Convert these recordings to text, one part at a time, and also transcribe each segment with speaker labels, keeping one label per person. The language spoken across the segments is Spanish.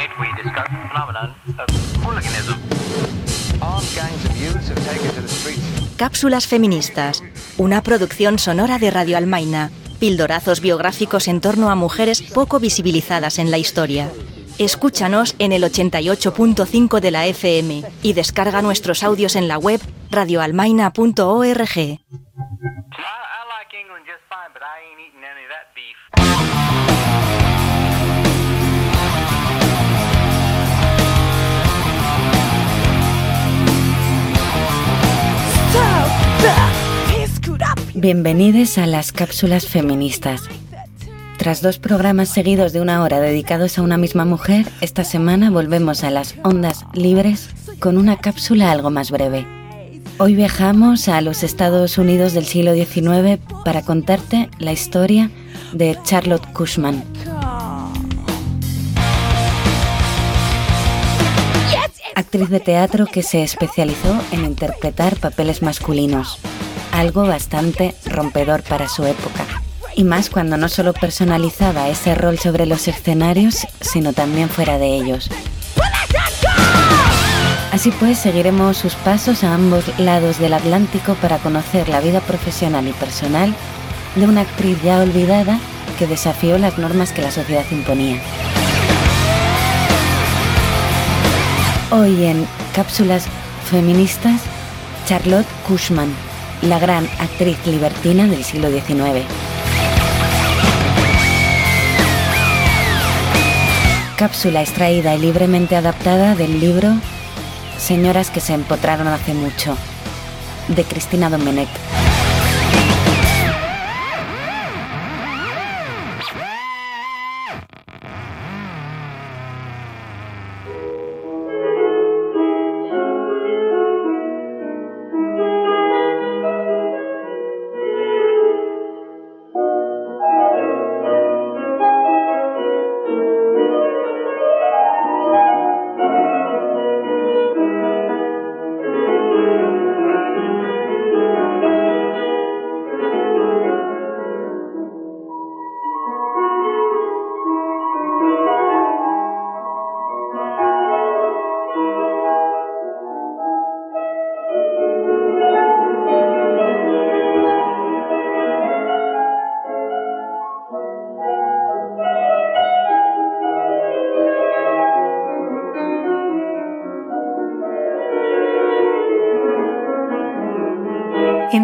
Speaker 1: Tonight we discuss the phenomenon of hooliganism.
Speaker 2: Armed gangs of youths have taken to the streets.
Speaker 3: Cápsulas feministas, una producción sonora de Radio Almaina. Pildorazos biográficos en torno a mujeres poco visibilizadas en la historia. Escúchanos en el 88.5 de la FM y descarga nuestros audios en la web radioalmaina.org.
Speaker 4: Bienvenidos a las cápsulas feministas. Tras dos programas seguidos de una hora dedicados a una misma mujer, esta semana volvemos a las ondas libres con una cápsula algo más breve. Hoy viajamos a los Estados Unidos del siglo XIX para contarte la historia de Charlotte Cushman. Actriz de teatro que se especializó en interpretar papeles masculinos, algo bastante rompedor para su época. Y más cuando no solo personalizaba ese rol sobre los escenarios, sino también fuera de ellos. Así pues, seguiremos sus pasos a ambos lados del Atlántico para conocer la vida profesional y personal de una actriz ya olvidada que desafió las normas que la sociedad imponía. Hoy en Cápsulas Feministas, Charlotte Cushman, la gran actriz libertina del siglo XIX. Cápsula extraída y libremente adaptada del libro Señoras que se empotraron hace mucho, de Cristina Domenech.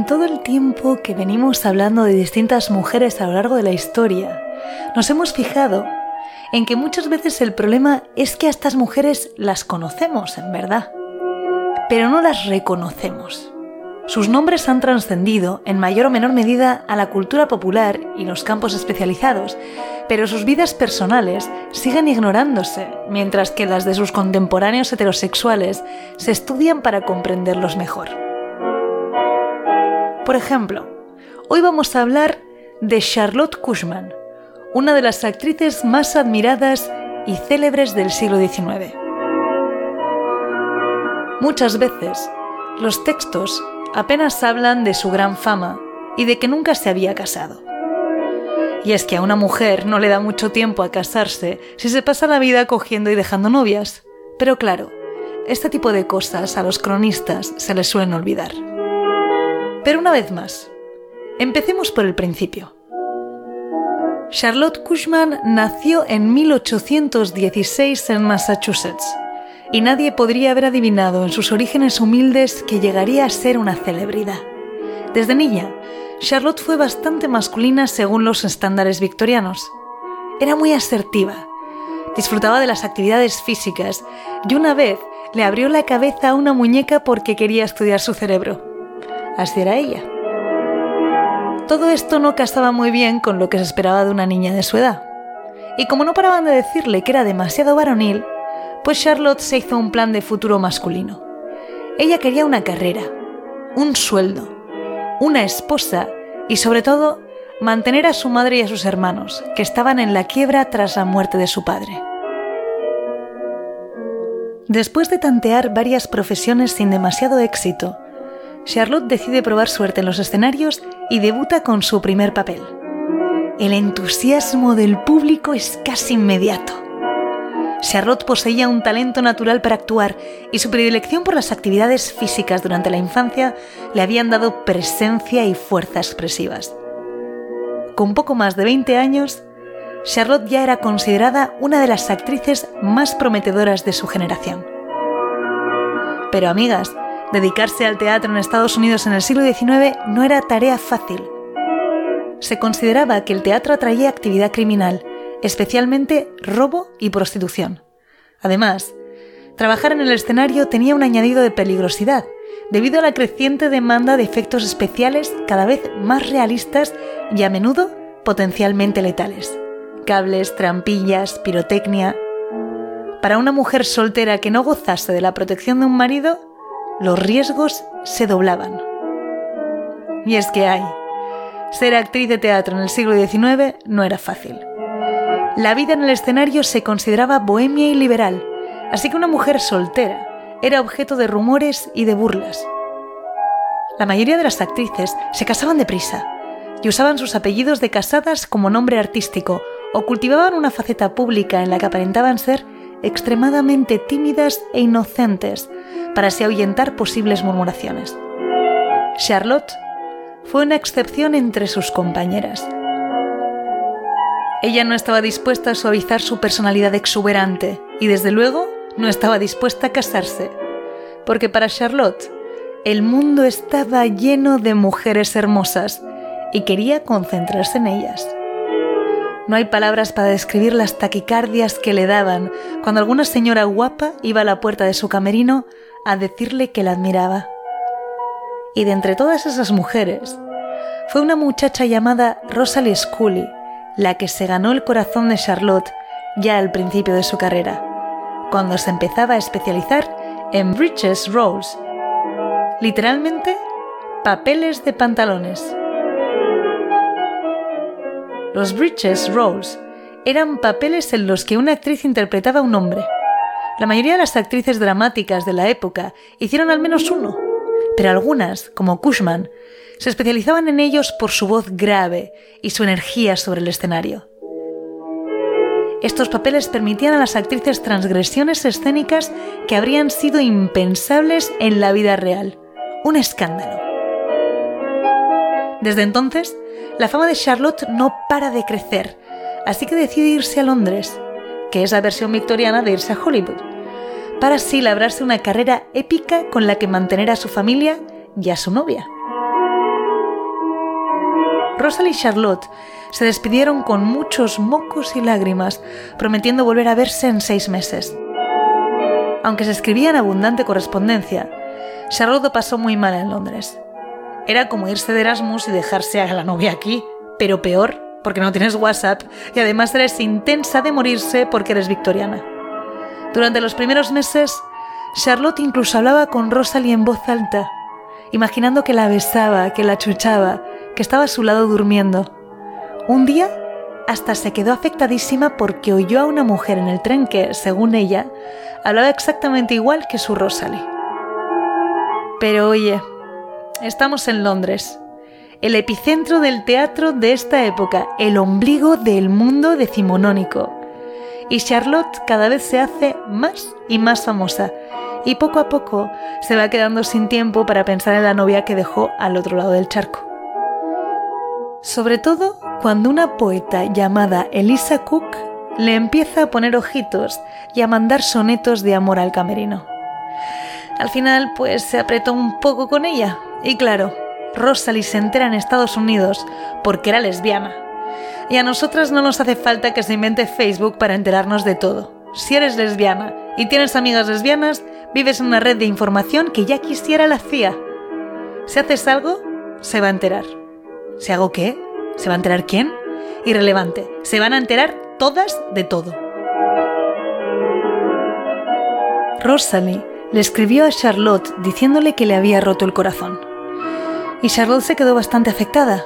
Speaker 5: Todo el tiempo que venimos hablando de distintas mujeres a lo largo de la historia, nos hemos fijado en que muchas veces el problema es que a estas mujeres las conocemos, en verdad, pero no las reconocemos. Sus nombres han trascendido en mayor o menor medida a la cultura popular y los campos especializados, pero sus vidas personales siguen ignorándose, mientras que las de sus contemporáneos heterosexuales se estudian para comprenderlos mejor. Por ejemplo, hoy vamos a hablar de Charlotte Cushman, una de las actrices más admiradas y célebres del siglo XIX. Muchas veces, los textos apenas hablan de su gran fama y de que nunca se había casado. Y es que a una mujer no le da mucho tiempo a casarse si se pasa la vida cogiendo y dejando novias. Pero claro, este tipo de cosas a los cronistas se les suelen olvidar. Pero una vez más, empecemos por el principio. Charlotte Cushman nació en 1816 en Massachusetts y nadie podría haber adivinado en sus orígenes humildes que llegaría a ser una celebridad. Desde niña, Charlotte fue bastante masculina según los estándares victorianos. Era muy asertiva, disfrutaba de las actividades físicas y una vez le abrió la cabeza a una muñeca porque quería estudiar su cerebro. Así era ella. Todo esto no casaba muy bien con lo que se esperaba de una niña de su edad. Y como no paraban de decirle que era demasiado varonil, pues Charlotte se hizo un plan de futuro masculino. Ella quería una carrera, un sueldo, una esposa y sobre todo mantener a su madre y a sus hermanos, que estaban en la quiebra tras la muerte de su padre. Después de tantear varias profesiones sin demasiado éxito, Charlotte decide probar suerte en los escenarios y debuta con su primer papel. El entusiasmo del público es casi inmediato. Charlotte poseía un talento natural para actuar y su predilección por las actividades físicas durante la infancia le habían dado presencia y fuerza expresivas. Con poco más de 20 años, Charlotte ya era considerada una de las actrices más prometedoras de su generación. Pero amigas, dedicarse al teatro en Estados Unidos en el siglo XIX no era tarea fácil. Se consideraba que el teatro atraía actividad criminal, especialmente robo y prostitución. Además, trabajar en el escenario tenía un añadido de peligrosidad, debido a la creciente demanda de efectos especiales cada vez más realistas y a menudo potencialmente letales. Cables, trampillas, pirotecnia, para una mujer soltera que no gozase de la protección de un marido, los riesgos se doblaban. Y es que hay. Ser actriz de teatro en el siglo XIX no era fácil. La vida en el escenario se consideraba bohemia y liberal, así que una mujer soltera era objeto de rumores y de burlas. La mayoría de las actrices se casaban deprisa y usaban sus apellidos de casadas como nombre artístico o cultivaban una faceta pública en la que aparentaban ser extremadamente tímidas e inocentes para así ahuyentar posibles murmuraciones. Charlotte fue una excepción entre sus compañeras. Ella no estaba dispuesta a suavizar su personalidad exuberante y desde luego no estaba dispuesta a casarse, porque para Charlotte el mundo estaba lleno de mujeres hermosas y quería concentrarse en ellas. No hay palabras para describir las taquicardias que le daban cuando alguna señora guapa iba a la puerta de su camerino a decirle que la admiraba. Y de entre todas esas mujeres, fue una muchacha llamada Rosalie Scully la que se ganó el corazón de Charlotte ya al principio de su carrera, cuando se empezaba a especializar en breeches rolls, literalmente papeles de pantalones. Los breeches rolls eran papeles en los que una actriz interpretaba a un hombre. La mayoría de las actrices dramáticas de la época hicieron al menos uno, pero algunas, como Cushman, se especializaban en ellos por su voz grave y su energía sobre el escenario. Estos papeles permitían a las actrices transgresiones escénicas que habrían sido impensables en la vida real. Un escándalo. Desde entonces, la fama de Charlotte no para de crecer, así que decide irse a Londres, que es la versión victoriana de irse a Hollywood, para así labrarse una carrera épica con la que mantener a su familia y a su novia. Rosalie y Charlotte se despidieron con muchos mocos y lágrimas, prometiendo volver a verse en seis meses. Aunque se escribían abundante correspondencia, Charlotte pasó muy mal en Londres. Era como irse de Erasmus y dejarse a la novia aquí, pero peor, porque no tienes WhatsApp y además eres intensa de morirse porque eres victoriana. Durante los primeros meses, Charlotte incluso hablaba con Rosalie en voz alta, imaginando que la besaba, que la chuchaba, que estaba a su lado durmiendo. Un día, hasta se quedó afectadísima porque oyó a una mujer en el tren que, según ella, hablaba exactamente igual que su Rosalie. Pero oye, Estamos en Londres, el epicentro del teatro de esta época, el ombligo del mundo decimonónico. Y Charlotte cada vez se hace más y más famosa, y poco a poco se va quedando sin tiempo para pensar en la novia que dejó al otro lado del charco. Sobre todo cuando una poeta llamada Elisa Cook le empieza a poner ojitos y a mandar sonetos de amor al camerino. Al final, pues se apretó un poco con ella, y claro, Rosalie se entera en Estados Unidos porque era lesbiana. Y a nosotras no nos hace falta que se invente Facebook para enterarnos de todo. Si eres lesbiana y tienes amigas lesbianas, vives en una red de información que ya quisiera la CIA. Si haces algo, se va a enterar. Si hago qué, se va a enterar quién. Irrelevante, se van a enterar todas de todo. Rosalie le escribió a Charlotte diciéndole que le había roto el corazón. Y Charlotte se quedó bastante afectada,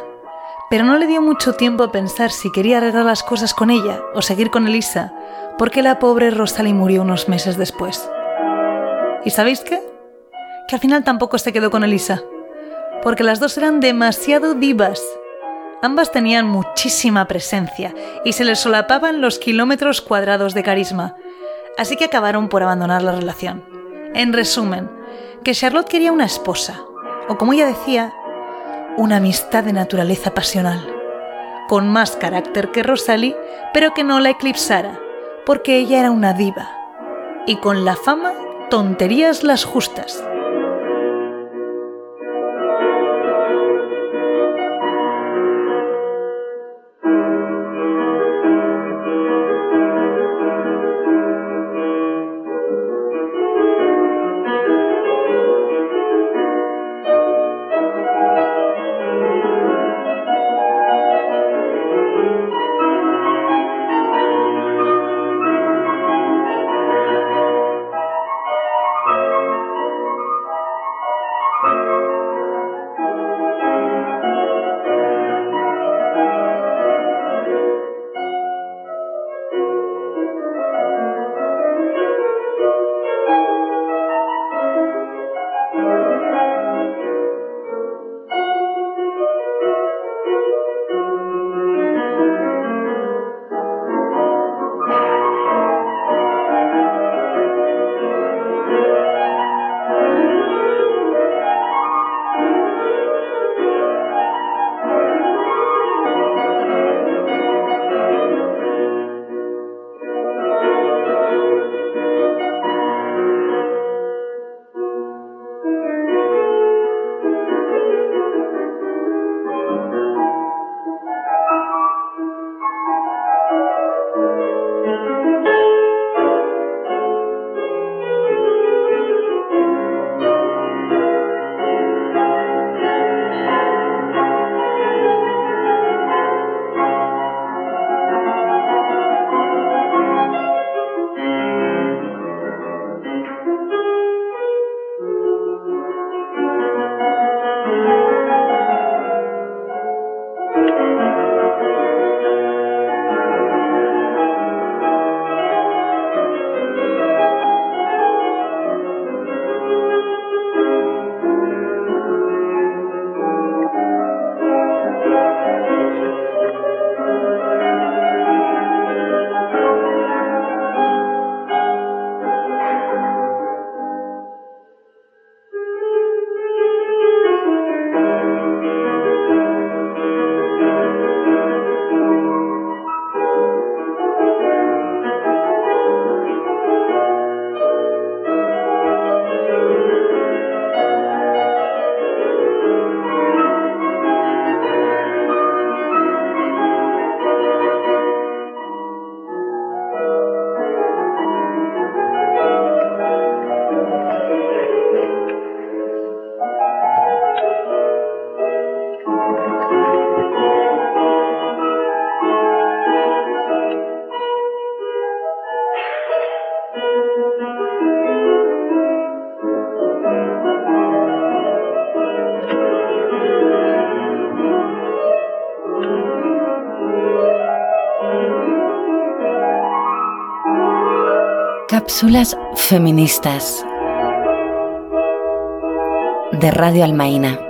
Speaker 5: pero no le dio mucho tiempo a pensar si quería arreglar las cosas con ella o seguir con Elisa, porque la pobre Rosalie murió unos meses después. ¿Y sabéis qué? Que al final tampoco se quedó con Elisa, porque las dos eran demasiado divas. Ambas tenían muchísima presencia y se les solapaban los kilómetros cuadrados de carisma, así que acabaron por abandonar la relación. En resumen, que Charlotte quería una esposa, o como ella decía, una amistad de naturaleza pasional, con más carácter que Rosalie, pero que no la eclipsara, porque ella era una diva, y con la fama, tonterías las justas.
Speaker 4: Cápsulas feministas de Radio Almaina.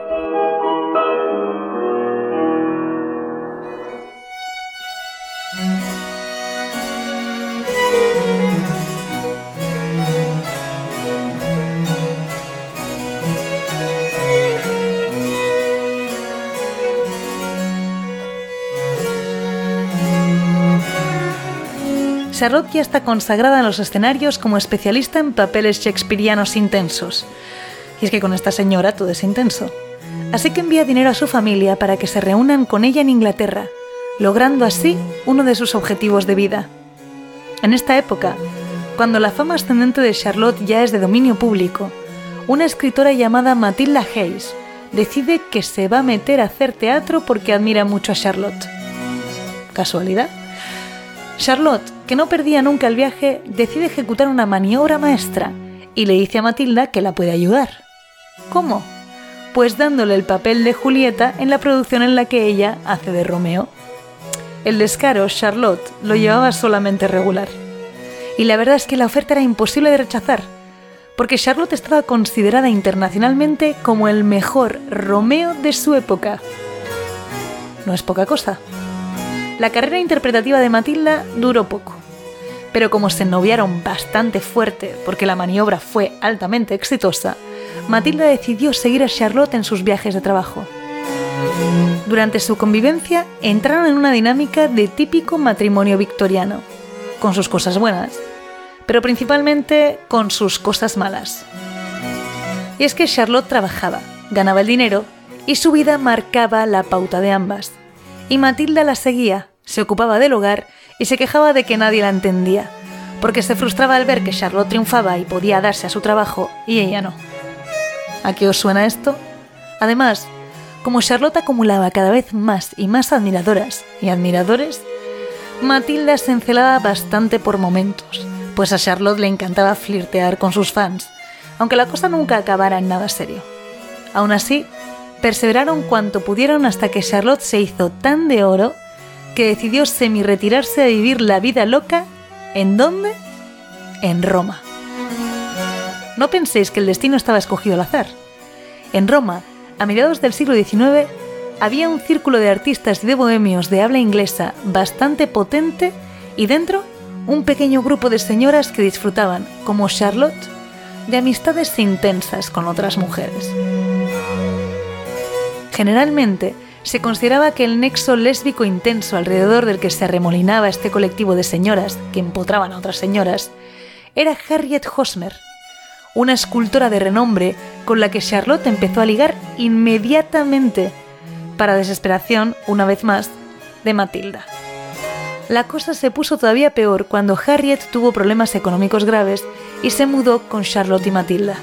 Speaker 5: Charlotte ya está consagrada en los escenarios como especialista en papeles shakespearianos intensos. Y es que con esta señora todo es intenso. Así que envía dinero a su familia para que se reúnan con ella en Inglaterra, logrando así uno de sus objetivos de vida. En esta época, cuando la fama ascendente de Charlotte ya es de dominio público, una escritora llamada Matilda Hayes decide que se va a meter a hacer teatro porque admira mucho a Charlotte. ¿Casualidad? Charlotte, que no perdía nunca el viaje, decide ejecutar una maniobra maestra y le dice a Matilda que la puede ayudar. ¿Cómo? Pues dándole el papel de Julieta en la producción en la que ella hace de Romeo. El descaro, Charlotte, lo llevaba solamente regular. Y la verdad es que la oferta era imposible de rechazar, porque Charlotte estaba considerada internacionalmente como el mejor Romeo de su época. No es poca cosa. La carrera interpretativa de Matilda duró poco, Pero como se noviaron bastante fuerte porque la maniobra fue altamente exitosa, Matilda decidió seguir a Charlotte en sus viajes de trabajo. Durante su convivencia entraron en una dinámica de típico matrimonio victoriano, con sus cosas buenas, pero principalmente con sus cosas malas. Y es que Charlotte trabajaba, ganaba el dinero y su vida marcaba la pauta de ambas. Y Matilda la seguía, se ocupaba del hogar y se quejaba de que nadie la entendía, porque se frustraba al ver que Charlotte triunfaba y podía darse a su trabajo y ella no. ¿A qué os suena esto? Además, como Charlotte acumulaba cada vez más y más admiradoras y admiradores, Matilda se encelaba bastante por momentos, pues a Charlotte le encantaba flirtear con sus fans, aunque la cosa nunca acabara en nada serio. Aún así, perseveraron cuanto pudieron hasta que Charlotte se hizo tan de oro que decidió semi-retirarse a vivir la vida loca. ¿En dónde? En Roma. No penséis que el destino estaba escogido al azar. En Roma, a mediados del siglo XIX, había un círculo de artistas y de bohemios de habla inglesa bastante potente y dentro un pequeño grupo de señoras que disfrutaban, como Charlotte, de amistades intensas con otras mujeres. Generalmente, se consideraba que el nexo lésbico intenso alrededor del que se arremolinaba este colectivo de señoras que empotraban a otras señoras era Harriet Hosmer, una escultora de renombre con la que Charlotte empezó a ligar inmediatamente, para desesperación, una vez más, de Matilda. La cosa se puso todavía peor cuando Harriet tuvo problemas económicos graves y se mudó con Charlotte y Matilda.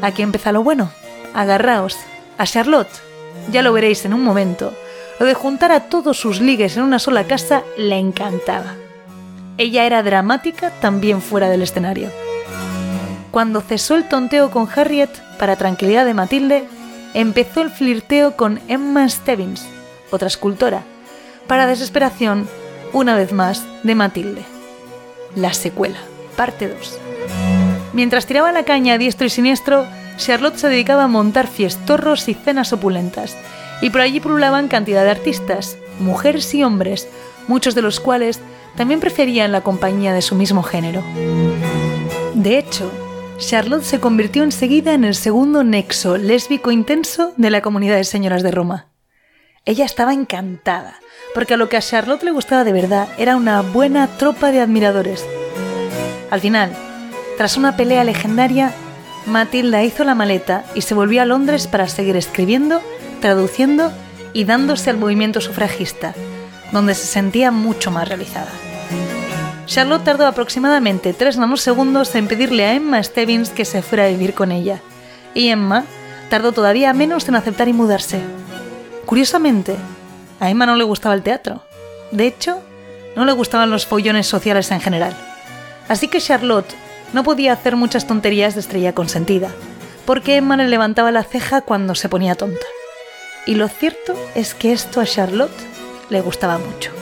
Speaker 5: Aquí empieza lo bueno. Agarraos. A Charlotte, ya lo veréis en un momento, lo de juntar a todos sus ligues en una sola casa le encantaba. Ella era dramática también fuera del escenario. Cuando cesó el tonteo con Harriet, para tranquilidad de Matilde, empezó el flirteo con Emma Stebbins, otra escultora, para desesperación, una vez más, de Matilde. La secuela, parte 2. Mientras tiraba la caña a diestro y siniestro, Charlotte se dedicaba a montar fiestorros y cenas opulentas, y por allí pululaban cantidad de artistas, mujeres y hombres, muchos de los cuales también preferían la compañía de su mismo género. De hecho, Charlotte se convirtió enseguida en el segundo nexo lésbico intenso de la comunidad de señoras de Roma. Ella estaba encantada, porque a lo que a Charlotte le gustaba de verdad era una buena tropa de admiradores. Al final, tras una pelea legendaria, Matilda hizo la maleta y se volvió a Londres para seguir escribiendo, traduciendo y dándose al movimiento sufragista, donde se sentía mucho más realizada. Charlotte tardó aproximadamente tres nanosegundos en pedirle a Emma Stebbins que se fuera a vivir con ella, y Emma tardó todavía menos en aceptar y mudarse. Curiosamente, a Emma no le gustaba el teatro. De hecho, no le gustaban los follones sociales en general. Así que Charlotte no podía hacer muchas tonterías de estrella consentida, porque Emma le levantaba la ceja cuando se ponía tonta. Y lo cierto es que esto a Charlotte le gustaba mucho.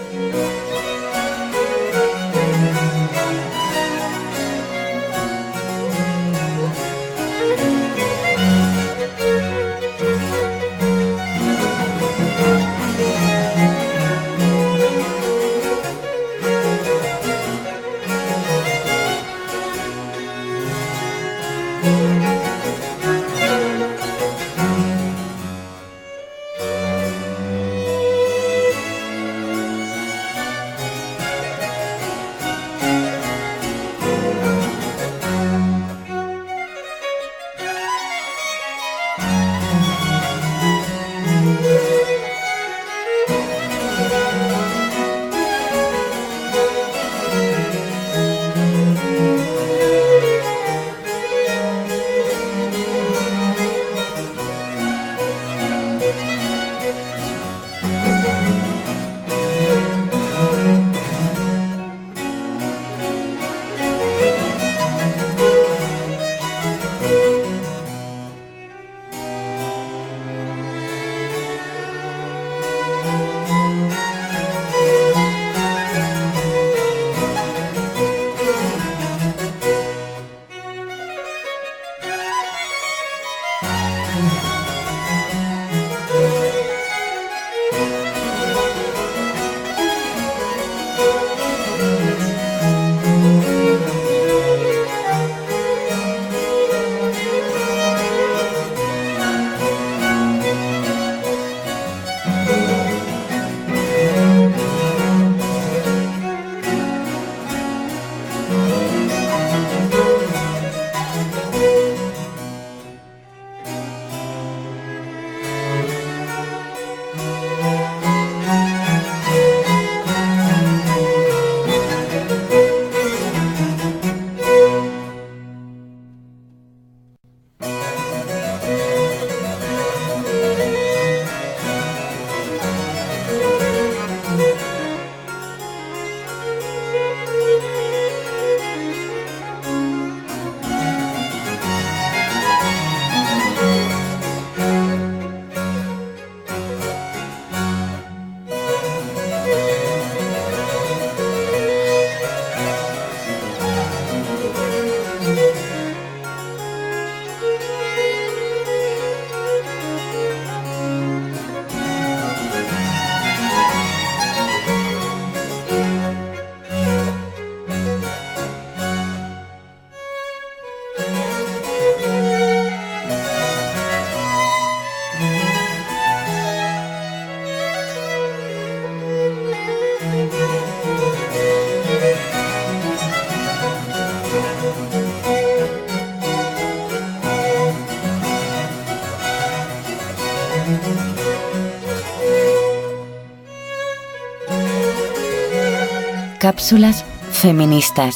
Speaker 4: Cápsulas feministas.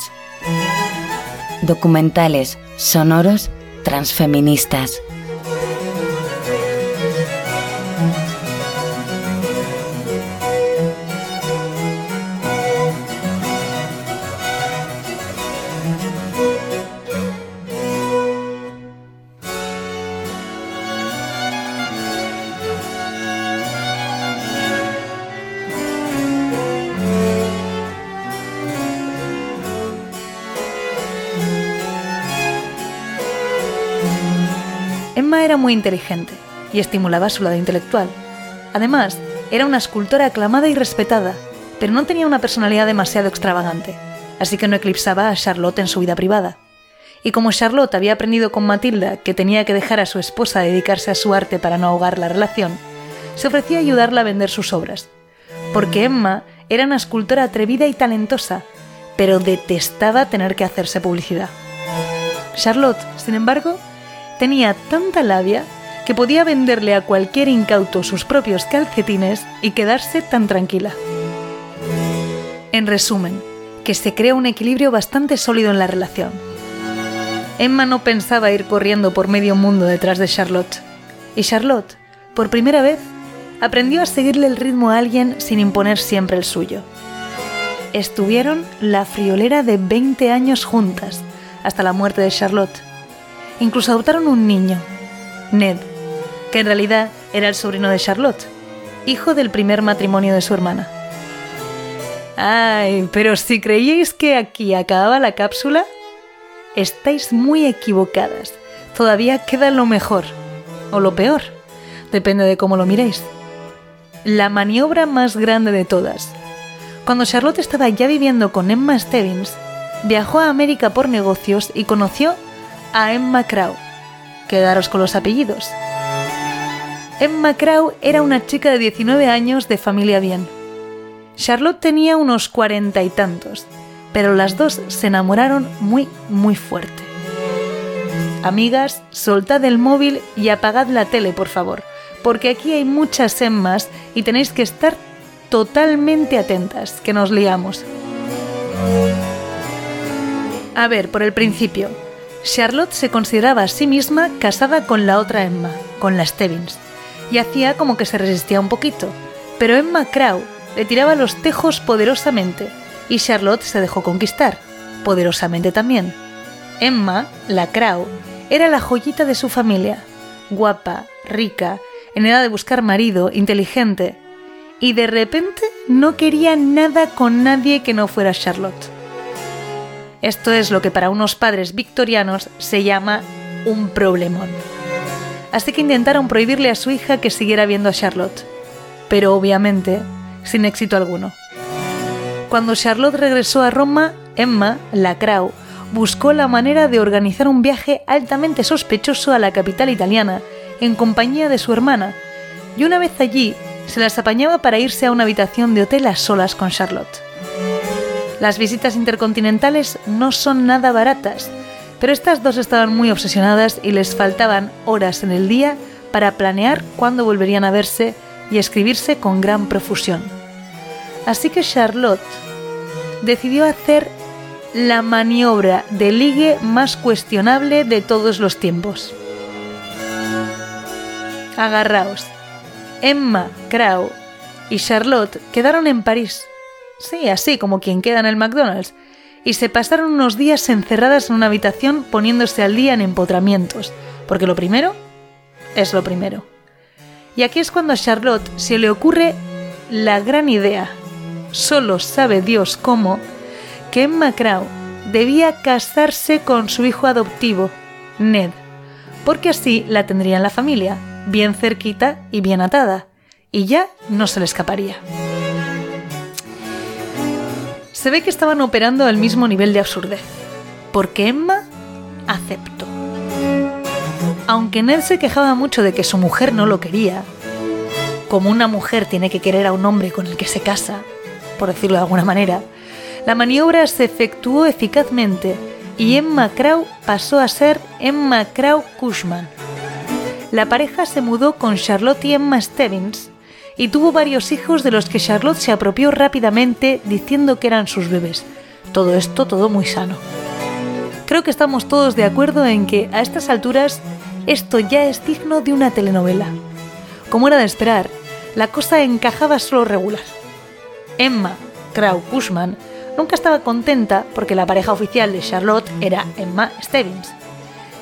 Speaker 4: Documentales sonoros transfeministas.
Speaker 5: Inteligente y estimulaba su lado intelectual. Además, era una escultora aclamada y respetada, pero no tenía una personalidad demasiado extravagante, así que no eclipsaba a Charlotte en su vida privada. Y como Charlotte había aprendido con Matilda que tenía que dejar a su esposa dedicarse a su arte para no ahogar la relación, se ofrecía a ayudarla a vender sus obras. Porque Emma era una escultora atrevida y talentosa, pero detestaba tener que hacerse publicidad. Charlotte, sin embargo, tenía tanta labia que podía venderle a cualquier incauto sus propios calcetines y quedarse tan tranquila. En resumen, que se crea un equilibrio bastante sólido en la relación. Emma no pensaba ir corriendo por medio mundo detrás de Charlotte. Y Charlotte, por primera vez, aprendió a seguirle el ritmo a alguien sin imponer siempre el suyo. Estuvieron la friolera de 20 años juntas, hasta la muerte de Charlotte. Incluso adoptaron un niño, Ned, que en realidad era el sobrino de Charlotte, hijo del primer matrimonio de su hermana. Ay, pero si creíais que aquí acababa la cápsula, estáis muy equivocadas. Todavía queda lo mejor, o lo peor, depende de cómo lo miréis. La maniobra más grande de todas. Cuando Charlotte estaba ya viviendo con Emma Stebbins, viajó a América por negocios y conoció a Emma Crow. Quedaros con los apellidos. Emma Crow era una chica de 19 años de familia bien. Charlotte tenía unos cuarenta y tantos, pero las dos se enamoraron muy, muy fuerte. Amigas, soltad el móvil y apagad la tele, por favor, porque aquí hay muchas Emmas y tenéis que estar totalmente atentas, que nos liamos. A ver, por el principio. Charlotte se consideraba a sí misma casada con la otra Emma, con la Stebbins, y hacía como que se resistía un poquito, pero Emma Crow le tiraba los tejos poderosamente y Charlotte se dejó conquistar, poderosamente también. Emma, la Crow, era la joyita de su familia, guapa, rica, en edad de buscar marido, inteligente, y de repente no quería nada con nadie que no fuera Charlotte. Esto es lo que para unos padres victorianos se llama un problemón. Así que intentaron prohibirle a su hija que siguiera viendo a Charlotte, pero obviamente sin éxito alguno. Cuando Charlotte regresó a Roma, Emma, la Crow, buscó la manera de organizar un viaje altamente sospechoso a la capital italiana, en compañía de su hermana, y una vez allí se las apañaba para irse a una habitación de hotel a solas con Charlotte. Las visitas intercontinentales no son nada baratas, pero estas dos estaban muy obsesionadas y les faltaban horas en el día para planear cuándo volverían a verse y escribirse con gran profusión. Así que Charlotte decidió hacer la maniobra de ligue más cuestionable de todos los tiempos. Agarraos. Emma, Crow y Charlotte quedaron en París. Sí, así como quien queda en el McDonald's. Y se pasaron unos días encerradas en una habitación poniéndose al día en empotramientos. Porque lo primero es lo primero. Y aquí es cuando a Charlotte se le ocurre la gran idea, solo sabe Dios cómo, que Emma Crow debía casarse con su hijo adoptivo, Ned, porque así la tendría en la familia, bien cerquita y bien atada, y ya no se le escaparía. Se ve que estaban operando al mismo nivel de absurdez, porque Emma aceptó. Aunque Ned se quejaba mucho de que su mujer no lo quería, como una mujer tiene que querer a un hombre con el que se casa, por decirlo de alguna manera, la maniobra se efectuó eficazmente y Emma Crow pasó a ser Emma Crow Cushman. La pareja se mudó con Charlotte y Emma Stebbins y tuvo varios hijos de los que Charlotte se apropió rápidamente diciendo que eran sus bebés. Todo esto, todo muy sano. Creo que estamos todos de acuerdo en que a estas alturas esto ya es digno de una telenovela. Como era de esperar, la cosa encajaba solo regular. Emma Krau Cushman nunca estaba contenta porque la pareja oficial de Charlotte era Emma Stebbins.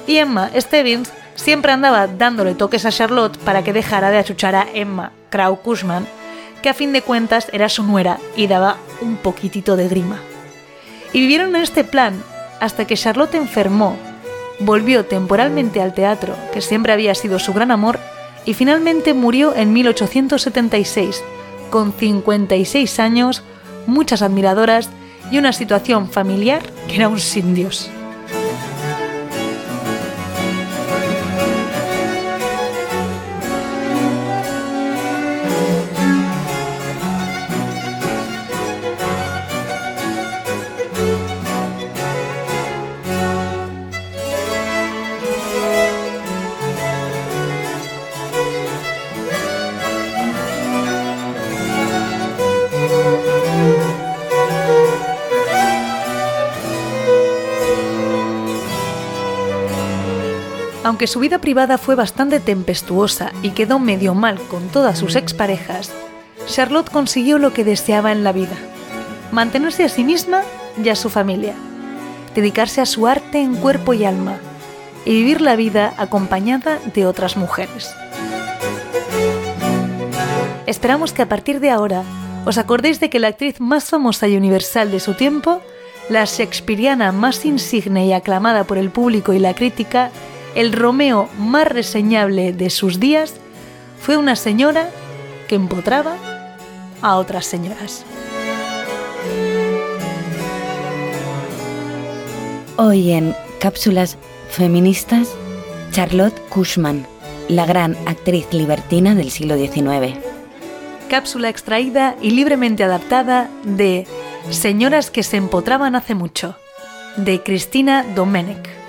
Speaker 5: Y Emma Stebbins siempre andaba dándole toques a Charlotte para que dejara de achuchar a Emma Krau Cushman, que a fin de cuentas era su nuera y daba un poquitito de grima. Y vivieron en este plan hasta que Charlotte enfermó, volvió temporalmente al teatro, que siempre había sido su gran amor, y finalmente murió en 1876, con 56 años, muchas admiradoras y una situación familiar que era un sin Dios. Aunque su vida privada fue bastante tempestuosa y quedó medio mal con todas sus exparejas, Charlotte consiguió lo que deseaba en la vida, mantenerse a sí misma y a su familia, dedicarse a su arte en cuerpo y alma y vivir la vida acompañada de otras mujeres. Esperamos que a partir de ahora os acordéis de que la actriz más famosa y universal de su tiempo, la shakespeariana más insigne y aclamada por el público y la crítica, el Romeo más reseñable de sus días fue una señora que empotraba a otras señoras.
Speaker 4: Hoy en Cápsulas Feministas, Charlotte Cushman, la gran actriz libertina del siglo XIX.
Speaker 5: Cápsula extraída y libremente adaptada de Señoras que se empotraban hace mucho, de Cristina Domenech.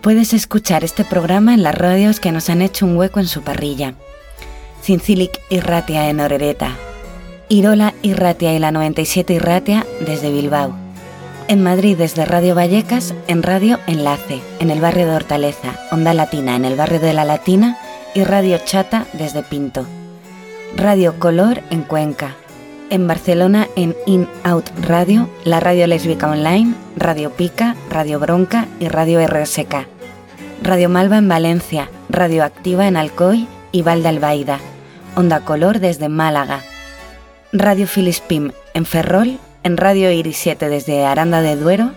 Speaker 4: Puedes escuchar este programa en las radios que nos han hecho un hueco en su parrilla. Cincilic Irratia en Orereta. Irola Irratia y la 97 Irratia desde Bilbao. En Madrid desde Radio Vallecas en Radio Enlace, en el barrio de Hortaleza, Onda Latina en el barrio de La Latina y Radio Chata desde Pinto. Radio Color en Cuenca. En Barcelona en In Out Radio, la radio lésbica online, Radio Pica, Radio Bronca y Radio RSK. Radio Malva en Valencia, Radio Activa en Alcoy y Valdealbaida. Onda Color desde Málaga. Radio Filispim en Ferrol, en Radio Iris 7 desde Aranda de Duero,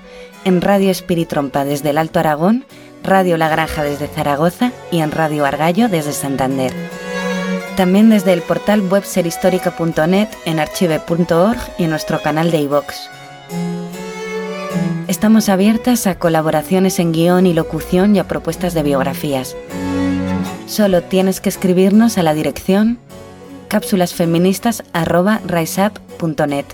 Speaker 4: en Radio Espiritrompa desde el Alto Aragón, Radio La Granja desde Zaragoza y en Radio Argallo desde Santander. También desde el portal webserhistórica.net, en archive.org y en nuestro canal de iVox. Estamos abiertas a colaboraciones en guion y locución y a propuestas de biografías. Solo tienes que escribirnos a la dirección cápsulasfeministas.riseup.net.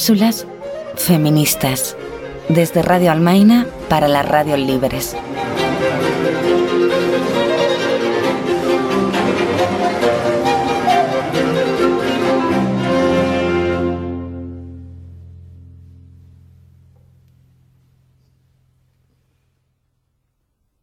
Speaker 4: Cápsulas feministas. Desde Radio Almaina para las radios libres.